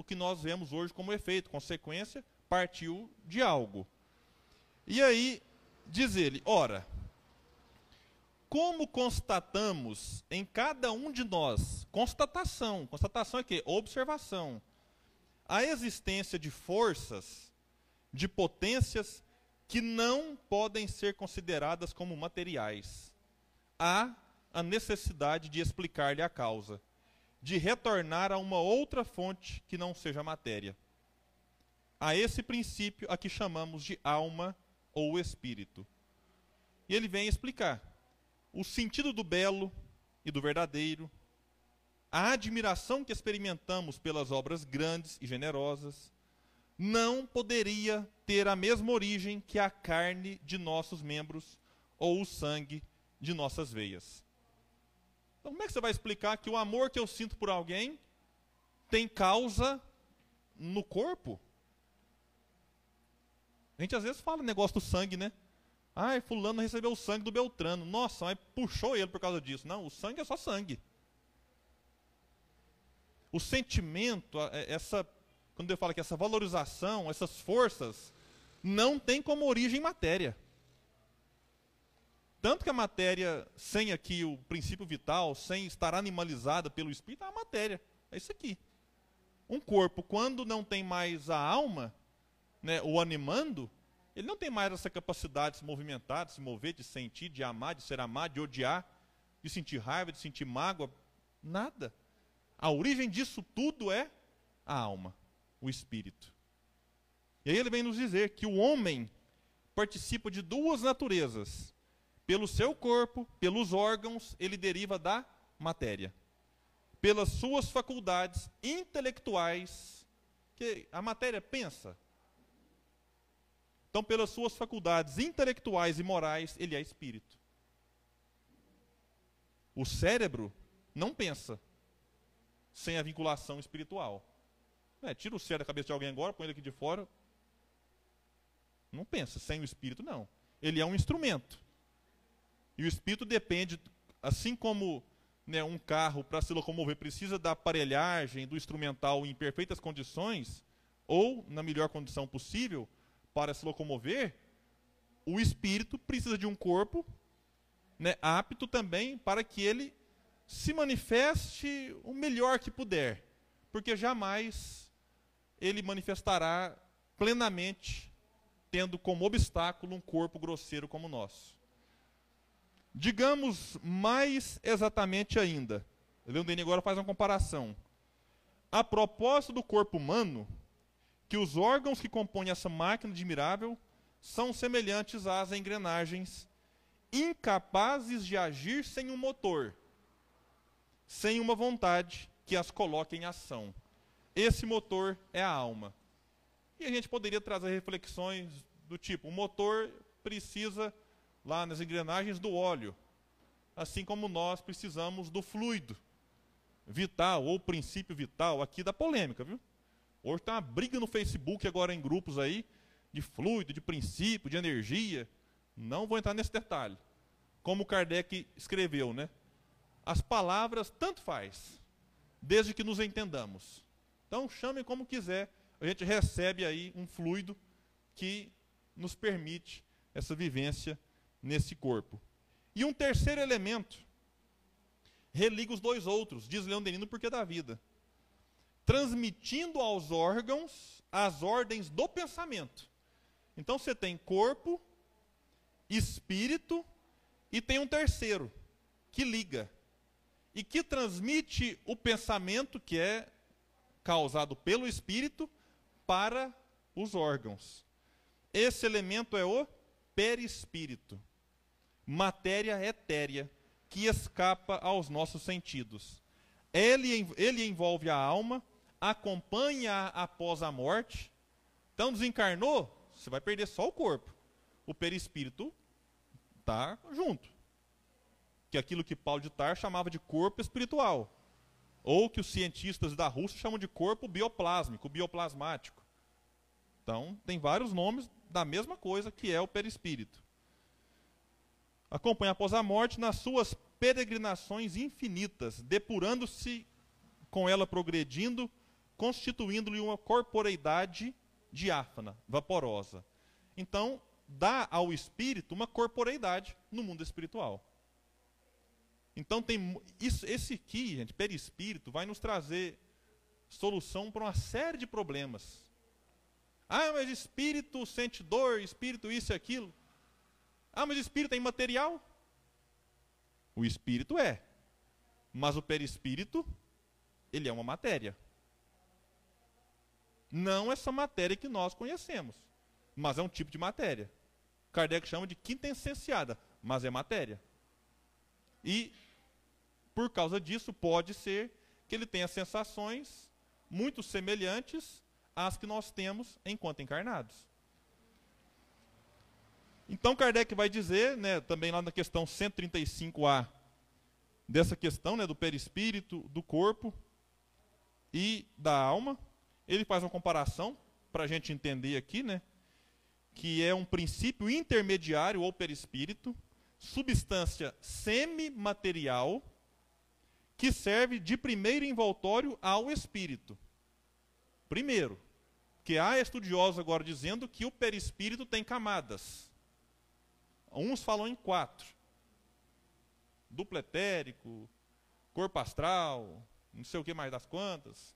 o que nós vemos hoje como efeito, consequência, partiu de algo. E aí, diz ele: ora, como constatamos em cada um de nós, constatação, constatação é que observação, a existência de forças, de potências que não podem ser consideradas como materiais. Há a necessidade de explicar-lhe a causa, de retornar a uma outra fonte que não seja matéria. A esse princípio a que chamamos de alma ou espírito. E ele vem explicar o sentido do belo e do verdadeiro, a admiração que experimentamos pelas obras grandes e generosas, não poderia ter a mesma origem que a carne de nossos membros ou o sangue de nossas veias. Então, como é que você vai explicar que o amor que eu sinto por alguém tem causa no corpo? A gente às vezes fala negócio do sangue, né? Ai, fulano recebeu o sangue do Beltrano. Nossa, mas puxou ele por causa disso. Não, o sangue é só sangue. O sentimento, essa quando eu falo que essa valorização, essas forças, não tem como origem matéria. Tanto que a matéria, sem aqui o princípio vital, sem estar animalizada pelo espírito, é a matéria. É isso aqui. Um corpo, quando não tem mais a alma, né, o animando, ele não tem mais essa capacidade de se movimentar, de se mover, de sentir, de amar, de ser amado, de odiar, de sentir raiva, de sentir mágoa. Nada. A origem disso tudo é a alma o espírito. E aí ele vem nos dizer que o homem participa de duas naturezas. Pelo seu corpo, pelos órgãos, ele deriva da matéria. Pelas suas faculdades intelectuais, que a matéria pensa, Então, pelas suas faculdades intelectuais e morais, ele é espírito. O cérebro não pensa sem a vinculação espiritual. É, tira o cérebro da cabeça de alguém agora, põe ele aqui de fora. Não pensa, sem o espírito não. Ele é um instrumento. E o espírito depende, assim como né, um carro para se locomover precisa da aparelhagem, do instrumental em perfeitas condições, ou na melhor condição possível, para se locomover, o espírito precisa de um corpo né, apto também para que ele se manifeste o melhor que puder, porque jamais ele manifestará plenamente tendo como obstáculo um corpo grosseiro como o nosso. Digamos mais exatamente ainda, Leon agora faz uma comparação. A propósito do corpo humano, que os órgãos que compõem essa máquina admirável são semelhantes às engrenagens, incapazes de agir sem um motor, sem uma vontade que as coloque em ação. Esse motor é a alma. E a gente poderia trazer reflexões do tipo: o motor precisa, lá nas engrenagens, do óleo, assim como nós precisamos do fluido vital, ou princípio vital, aqui da polêmica, viu? Hoje tem uma briga no Facebook agora em grupos aí, de fluido, de princípio, de energia. Não vou entrar nesse detalhe. Como Kardec escreveu, né? As palavras tanto faz, desde que nos entendamos. Então chamem como quiser, a gente recebe aí um fluido que nos permite essa vivência nesse corpo. E um terceiro elemento religa os dois outros, diz Leão Denino, porque da vida transmitindo aos órgãos as ordens do pensamento. Então você tem corpo, espírito e tem um terceiro que liga e que transmite o pensamento que é causado pelo espírito para os órgãos. Esse elemento é o perispírito, matéria etérea que escapa aos nossos sentidos. Ele, ele envolve a alma, acompanha após a morte. Então desencarnou, você vai perder só o corpo. O perispírito está junto. Que é aquilo que Paulo de Tar chamava de corpo espiritual. Ou que os cientistas da Rússia chamam de corpo bioplásmico, bioplasmático. Então, tem vários nomes da mesma coisa que é o perispírito. Acompanha após a morte nas suas peregrinações infinitas, depurando-se com ela progredindo constituindo-lhe uma corporeidade diáfana, vaporosa. Então, dá ao espírito uma corporeidade no mundo espiritual. Então, tem isso, esse aqui, gente, perispírito, vai nos trazer solução para uma série de problemas. Ah, mas espírito sente dor, espírito isso e aquilo. Ah, mas espírito é imaterial? O espírito é. Mas o perispírito, ele é uma matéria. Não essa matéria que nós conhecemos, mas é um tipo de matéria. Kardec chama de quintessenciada, mas é matéria. E, por causa disso, pode ser que ele tenha sensações muito semelhantes às que nós temos enquanto encarnados. Então, Kardec vai dizer, né, também lá na questão 135A, dessa questão né, do perispírito, do corpo e da alma, ele faz uma comparação para a gente entender aqui, né? Que é um princípio intermediário ou perispírito, substância semimaterial, que serve de primeiro envoltório ao espírito. Primeiro, que há estudiosos agora dizendo que o perispírito tem camadas. Uns falam em quatro: duplo etérico, corpo astral, não sei o que mais das quantas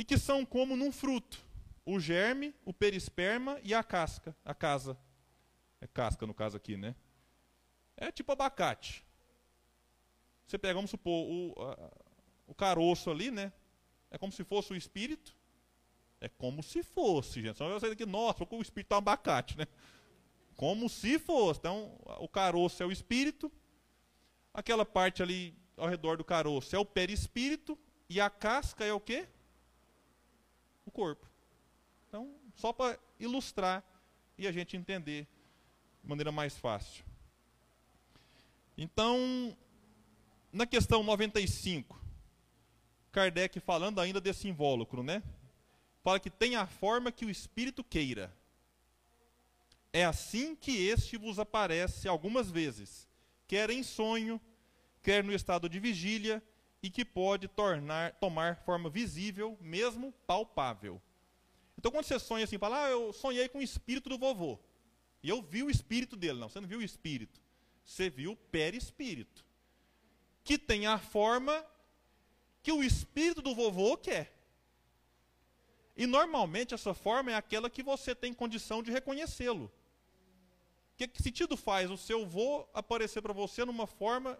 e que são como num fruto: o germe, o perisperma e a casca, a casa. É casca no caso aqui, né? É tipo abacate. Você pega, vamos supor, o, a, o caroço ali, né? É como se fosse o espírito. É como se fosse, gente. Vai sair daqui, nossa, o espírito é um abacate, né? Como se fosse. Então, o caroço é o espírito. Aquela parte ali ao redor do caroço é o perispírito. E a casca é o quê? o corpo. Então, só para ilustrar e a gente entender de maneira mais fácil. Então, na questão 95, Kardec falando ainda desse invólucro, né? Fala que tem a forma que o espírito queira. É assim que este vos aparece algumas vezes, quer em sonho, quer no estado de vigília, e que pode tornar, tomar forma visível, mesmo palpável. Então, quando você sonha assim, fala, ah, eu sonhei com o espírito do vovô. E eu vi o espírito dele. Não, você não viu o espírito. Você viu o perispírito. Que tem a forma que o espírito do vovô quer. E normalmente essa forma é aquela que você tem condição de reconhecê-lo. Que, que sentido faz o seu vô aparecer para você numa forma,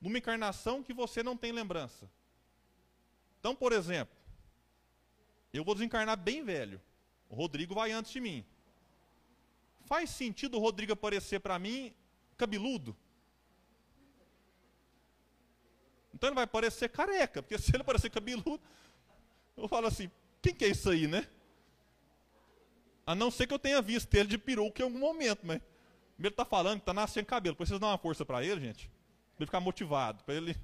numa encarnação que você não tem lembrança? Então, por exemplo, eu vou desencarnar bem velho. O Rodrigo vai antes de mim. Faz sentido o Rodrigo aparecer para mim cabeludo? Então ele vai parecer careca, porque se ele parecer cabeludo, eu falo assim, quem que é isso aí, né? A não ser que eu tenha visto ele de peruca em algum momento, mas ele está falando que está nascendo cabelo. Precisa dar uma força para ele, gente. Para ele ficar motivado. Para ele...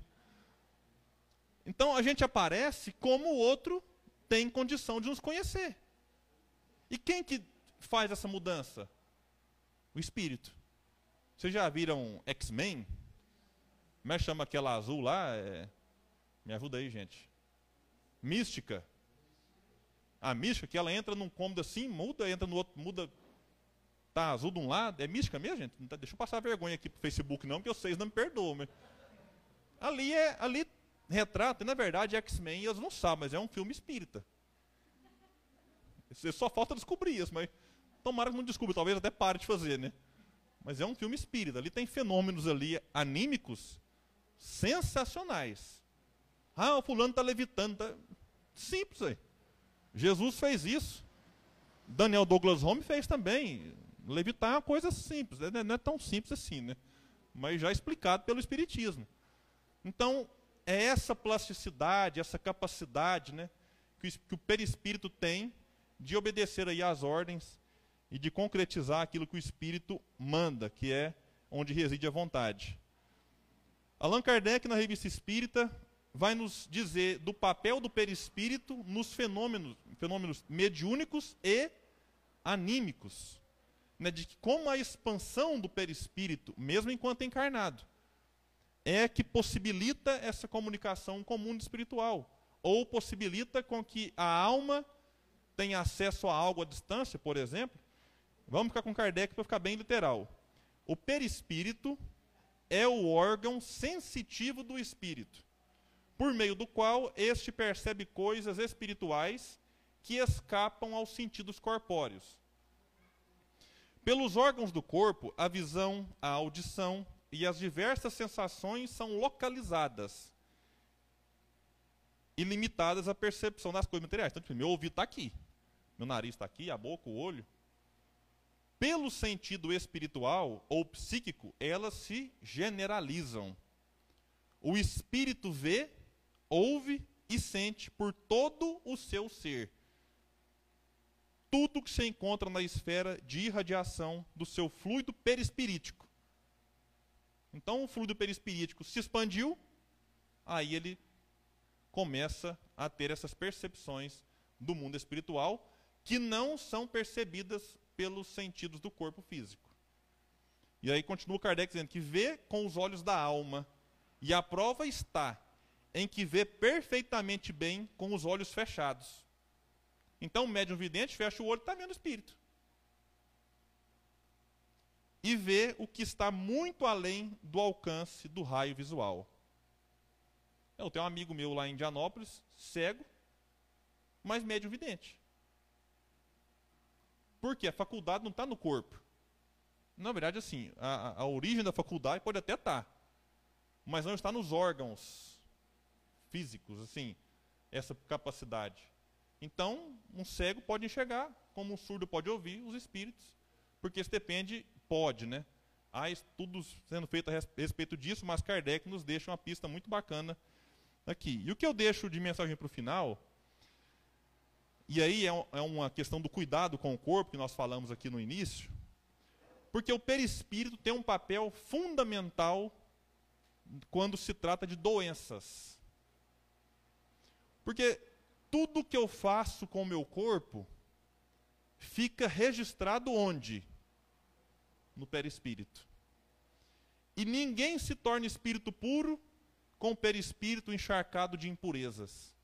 Então a gente aparece como o outro tem condição de nos conhecer. E quem que faz essa mudança? O espírito. Vocês já viram X-Men? Como é que chama aquela azul lá? É... Me ajuda aí, gente. Mística. A mística, que ela entra num cômodo assim, muda, entra no outro, muda. Tá azul de um lado. É mística mesmo, gente? Tá, deixa eu passar vergonha aqui pro Facebook, não, porque vocês não me perdoam. Mas... Ali é. Ali retrata, e na verdade, X-Men, eles não sabem, mas é um filme espírita. Só falta descobrir isso, mas tomara que não descubra, talvez até pare de fazer, né? Mas é um filme espírita. Ali tem fenômenos ali anímicos sensacionais. Ah, o fulano está levitando. Tá... Simples aí. Jesus fez isso. Daniel Douglas Home fez também. Levitar é uma coisa simples. Né? Não é tão simples assim, né? Mas já explicado pelo Espiritismo. Então, é essa plasticidade, essa capacidade né, que, o, que o perispírito tem de obedecer aí às ordens e de concretizar aquilo que o Espírito manda, que é onde reside a vontade. Allan Kardec, na Revista Espírita, vai nos dizer do papel do perispírito nos fenômenos, fenômenos mediúnicos e anímicos. Né, de como a expansão do perispírito, mesmo enquanto encarnado, é que possibilita essa comunicação com o mundo espiritual, ou possibilita com que a alma tenha acesso a algo à distância, por exemplo. Vamos ficar com Kardec para ficar bem literal. O perispírito é o órgão sensitivo do espírito, por meio do qual este percebe coisas espirituais que escapam aos sentidos corpóreos. Pelos órgãos do corpo, a visão, a audição e as diversas sensações são localizadas e limitadas à percepção das coisas materiais. Então, tipo, meu ouvido está aqui, meu nariz está aqui, a boca, o olho pelo sentido espiritual ou psíquico, elas se generalizam. O espírito vê, ouve e sente por todo o seu ser. Tudo que se encontra na esfera de irradiação do seu fluido perispirítico. Então, o fluido perispirítico se expandiu, aí ele começa a ter essas percepções do mundo espiritual que não são percebidas pelos sentidos do corpo físico. E aí continua Kardec dizendo que vê com os olhos da alma, e a prova está em que vê perfeitamente bem com os olhos fechados. Então o médium vidente fecha o olho e está vendo o espírito. E vê o que está muito além do alcance do raio visual. Eu tenho um amigo meu lá em Indianópolis, cego, mas médium vidente. Porque a faculdade não está no corpo. Na verdade, assim, a, a origem da faculdade pode até estar, tá, mas não está nos órgãos físicos, assim, essa capacidade. Então, um cego pode enxergar, como um surdo pode ouvir os espíritos, porque isso depende, pode, né? Há estudos sendo feitos a respeito disso, mas Kardec nos deixa uma pista muito bacana aqui. E o que eu deixo de mensagem para o final E aí é, é uma questão do cuidado com o corpo que nós falamos aqui no início, porque o perispírito tem um papel fundamental quando se trata de doenças. Porque tudo que eu faço com o meu corpo fica registrado onde? No perispírito. E ninguém se torna espírito puro com o perispírito encharcado de impurezas.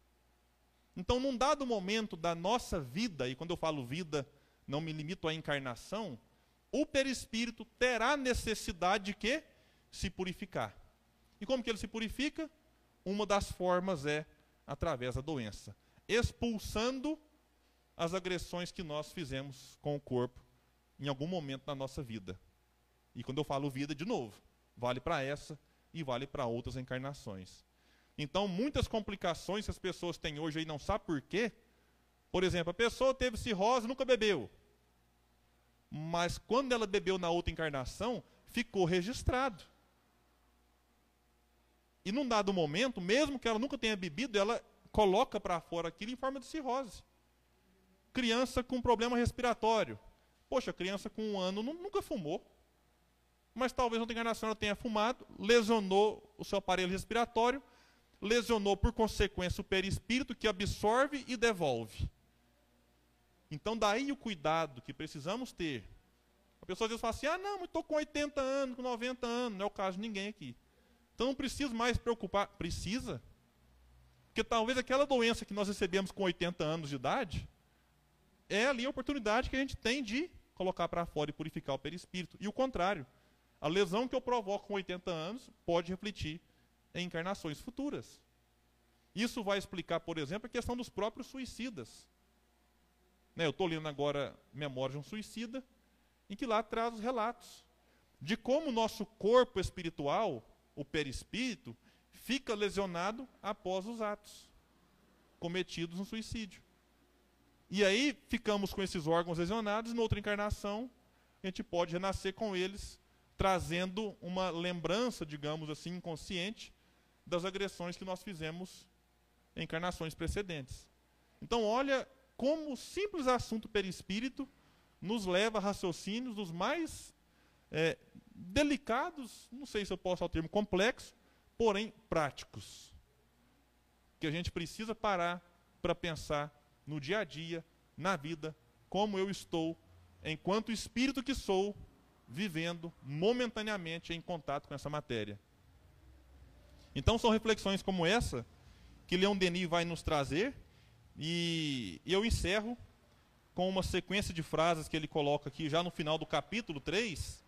Então, num dado momento da nossa vida, e quando eu falo vida, não me limito à encarnação, o perispírito terá necessidade de quê? Se purificar. E como que ele se purifica? Uma das formas é através da doença, expulsando as agressões que nós fizemos com o corpo em algum momento da nossa vida. E quando eu falo vida, de novo, vale para essa e vale para outras encarnações. Então, muitas complicações que as pessoas têm hoje aí não sabem por quê. Por exemplo, a pessoa teve cirrose e nunca bebeu. Mas quando ela bebeu na outra encarnação, ficou registrado. E num dado momento, mesmo que ela nunca tenha bebido, ela coloca para fora aquilo em forma de cirrose. Criança com problema respiratório. Poxa, criança com um ano nunca fumou. Mas talvez outra encarnação ela tenha fumado, lesionou o seu aparelho respiratório, lesionou por consequência o perispírito que absorve e devolve. Então daí o cuidado que precisamos ter. A pessoa às vezes fala assim: ah, não, mas estou com 80 anos, com 90 anos. Não é o caso de ninguém aqui. Então não preciso mais preocupar. Precisa. Porque talvez aquela doença que nós recebemos com 80 anos de idade é ali a oportunidade que a gente tem de colocar para fora e purificar o perispírito. E o contrário. A lesão que eu provoco com 80 anos pode refletir em encarnações futuras. Isso vai explicar, por exemplo, a questão dos próprios suicidas. Né, eu estou lendo agora Memória de um Suicida, em que lá traz os relatos de como o nosso corpo espiritual o perispírito, fica lesionado após os atos cometidos no suicídio. E aí ficamos com esses órgãos lesionados, na outra encarnação, a gente pode renascer com eles, trazendo uma lembrança, digamos assim, inconsciente, das agressões que nós fizemos em encarnações precedentes. Então, olha como o simples assunto perispírito nos leva a raciocínios dos mais é, delicados, não sei se eu posso usar o termo complexo, porém práticos. Que a gente precisa parar para pensar no dia a dia, na vida, como eu estou, enquanto espírito que sou, vivendo momentaneamente em contato com essa matéria. Então são reflexões como essa que Leon Denis vai nos trazer, e eu encerro com uma sequência de frases que ele coloca aqui já no final do capítulo 3,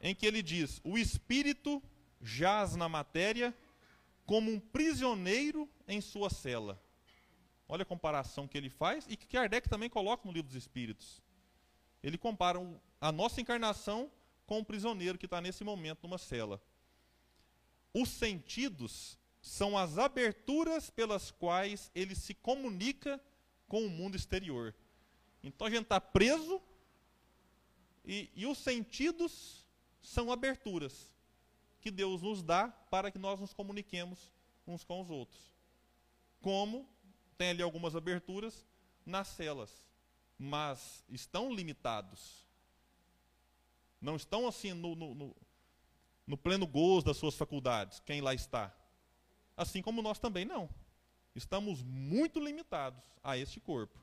em que ele diz: O espírito jaz na matéria como um prisioneiro em sua cela. Olha a comparação que ele faz e que Kardec também coloca no livro dos Espíritos. Ele compara a nossa encarnação com um prisioneiro que está nesse momento numa cela. Os sentidos são as aberturas pelas quais ele se comunica com o mundo exterior. Então a gente está preso e, e os sentidos são aberturas que Deus nos dá para que nós nos comuniquemos uns com os outros. Como tem ali algumas aberturas nas celas, mas estão limitados. Não estão assim no, no, no, no pleno gozo das suas faculdades, quem lá está. Assim como nós também não. Estamos muito limitados a este corpo.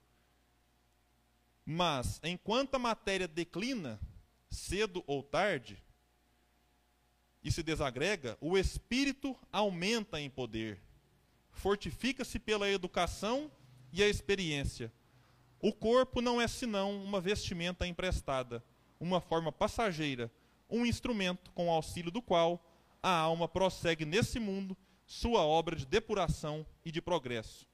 Mas, enquanto a matéria declina, cedo ou tarde, e se desagrega, o espírito aumenta em poder, fortifica-se pela educação e a experiência. O corpo não é senão uma vestimenta emprestada, uma forma passageira, um instrumento com auxílio do qual a alma prossegue nesse mundo sua obra de depuração e de progresso.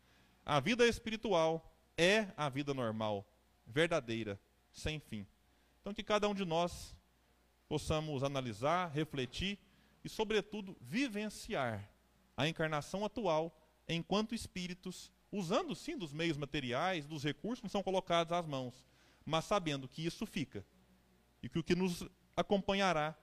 A vida espiritual é a vida normal, verdadeira, sem fim. Então, que cada um de nós possamos analisar, refletir e, sobretudo, vivenciar a encarnação atual enquanto espíritos, usando sim dos meios materiais, dos recursos que são colocados às mãos, mas sabendo que isso fica e que o que nos acompanhará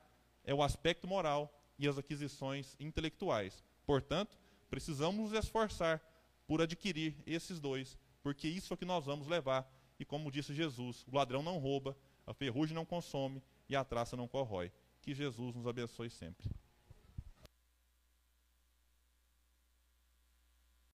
é o aspecto moral e as aquisições intelectuais. Portanto, precisamos nos esforçar por adquirir esses dois porque isso é o que nós vamos levar. E como disse Jesus, o ladrão não rouba, a ferrugem não consome e a traça não corrói. Que Jesus nos abençoe sempre.